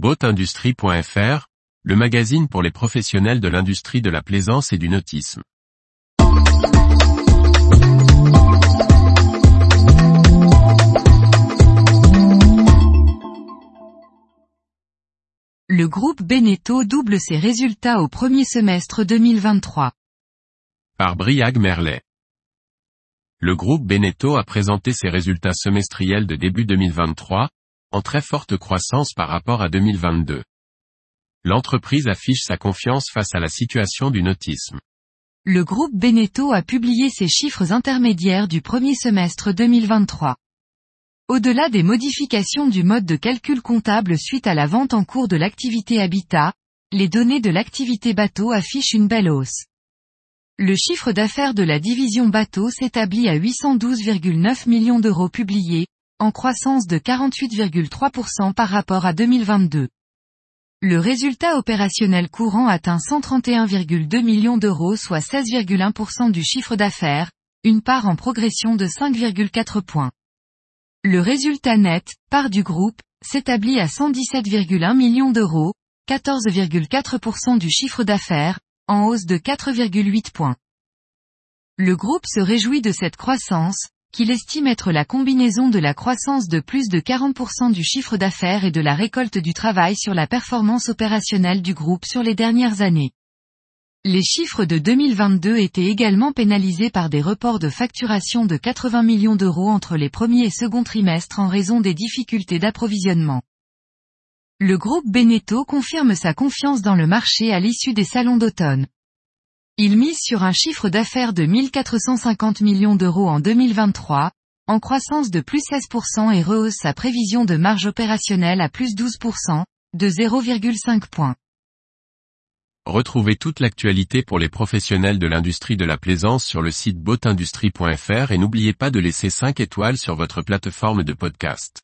Boatindustrie.fr, le magazine pour les professionnels de l'industrie de la plaisance et du nautisme. Le groupe Beneteau double ses résultats au premier semestre 2023. Par Briag Merlet. Le groupe Beneteau a présenté ses résultats semestriels de début 2023, en très forte croissance par rapport à 2022. L'entreprise affiche sa confiance face à la situation du nautisme. Le groupe Beneteau a publié ses chiffres intermédiaires du premier semestre 2023. Au-delà des modifications du mode de calcul comptable suite à la vente en cours de l'activité habitat, les données de l'activité bateau affichent une belle hausse. Le chiffre d'affaires de la division bateau s'établit à 812,9 millions d'euros publiés, en croissance de 48,3% par rapport à 2022. Le résultat opérationnel courant atteint 131,2 millions d'euros soit 16,1% du chiffre d'affaires, une part en progression de 5,4 points. Le résultat net, part du groupe, s'établit à 117,1 millions d'euros, 14,4% du chiffre d'affaires, en hausse de 4,8 points. Le groupe se réjouit de cette croissance, qu'il estime être la combinaison de la croissance de plus de 40% du chiffre d'affaires et de la récolte du travail sur la performance opérationnelle du groupe sur les dernières années. Les chiffres de 2022 étaient également pénalisés par des reports de facturation de 80 millions d'euros entre les premiers et second trimestres en raison des difficultés d'approvisionnement. Le groupe Beneteau confirme sa confiance dans le marché à l'issue des salons d'automne. Il mise sur un chiffre d'affaires de 1450 millions d'euros en 2023, en croissance de plus 16% et rehausse sa prévision de marge opérationnelle à plus 12%, de 0,5 points. Retrouvez toute l'actualité pour les professionnels de l'industrie de la plaisance sur le site boatindustrie.fr et n'oubliez pas de laisser 5 étoiles sur votre plateforme de podcast.